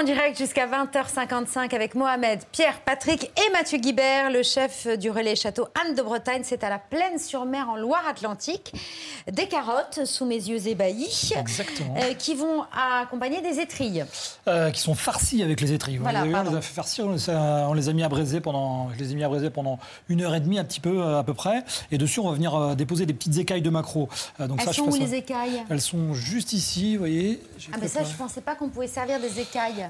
en direct jusqu'à 20h55 avec Mohamed, Pierre, Patrick et Mathieu Guibert, le chef du relais château Anne de Bretagne. C'est à la Plaine-sur-Mer en Loire-Atlantique. Des carottes sous mes yeux ébahis. Exactement. euh, qui vont accompagner des étrilles. Euh, qui sont farcis avec les étrilles. Voilà, on, les a, on pardon. les a fait farcir, on les a, on les a mis à braiser pendant, je les ai mis à braiser pendant une heure et demie, un petit peu euh, à peu près. Et dessus, on va venir déposer des petites écailles de maquereau. Donc Elles ça, sont où ça. les écailles? Elles sont juste ici, vous voyez. Ah mais ça, préparé. je pensais pas qu'on pouvait servir des écailles.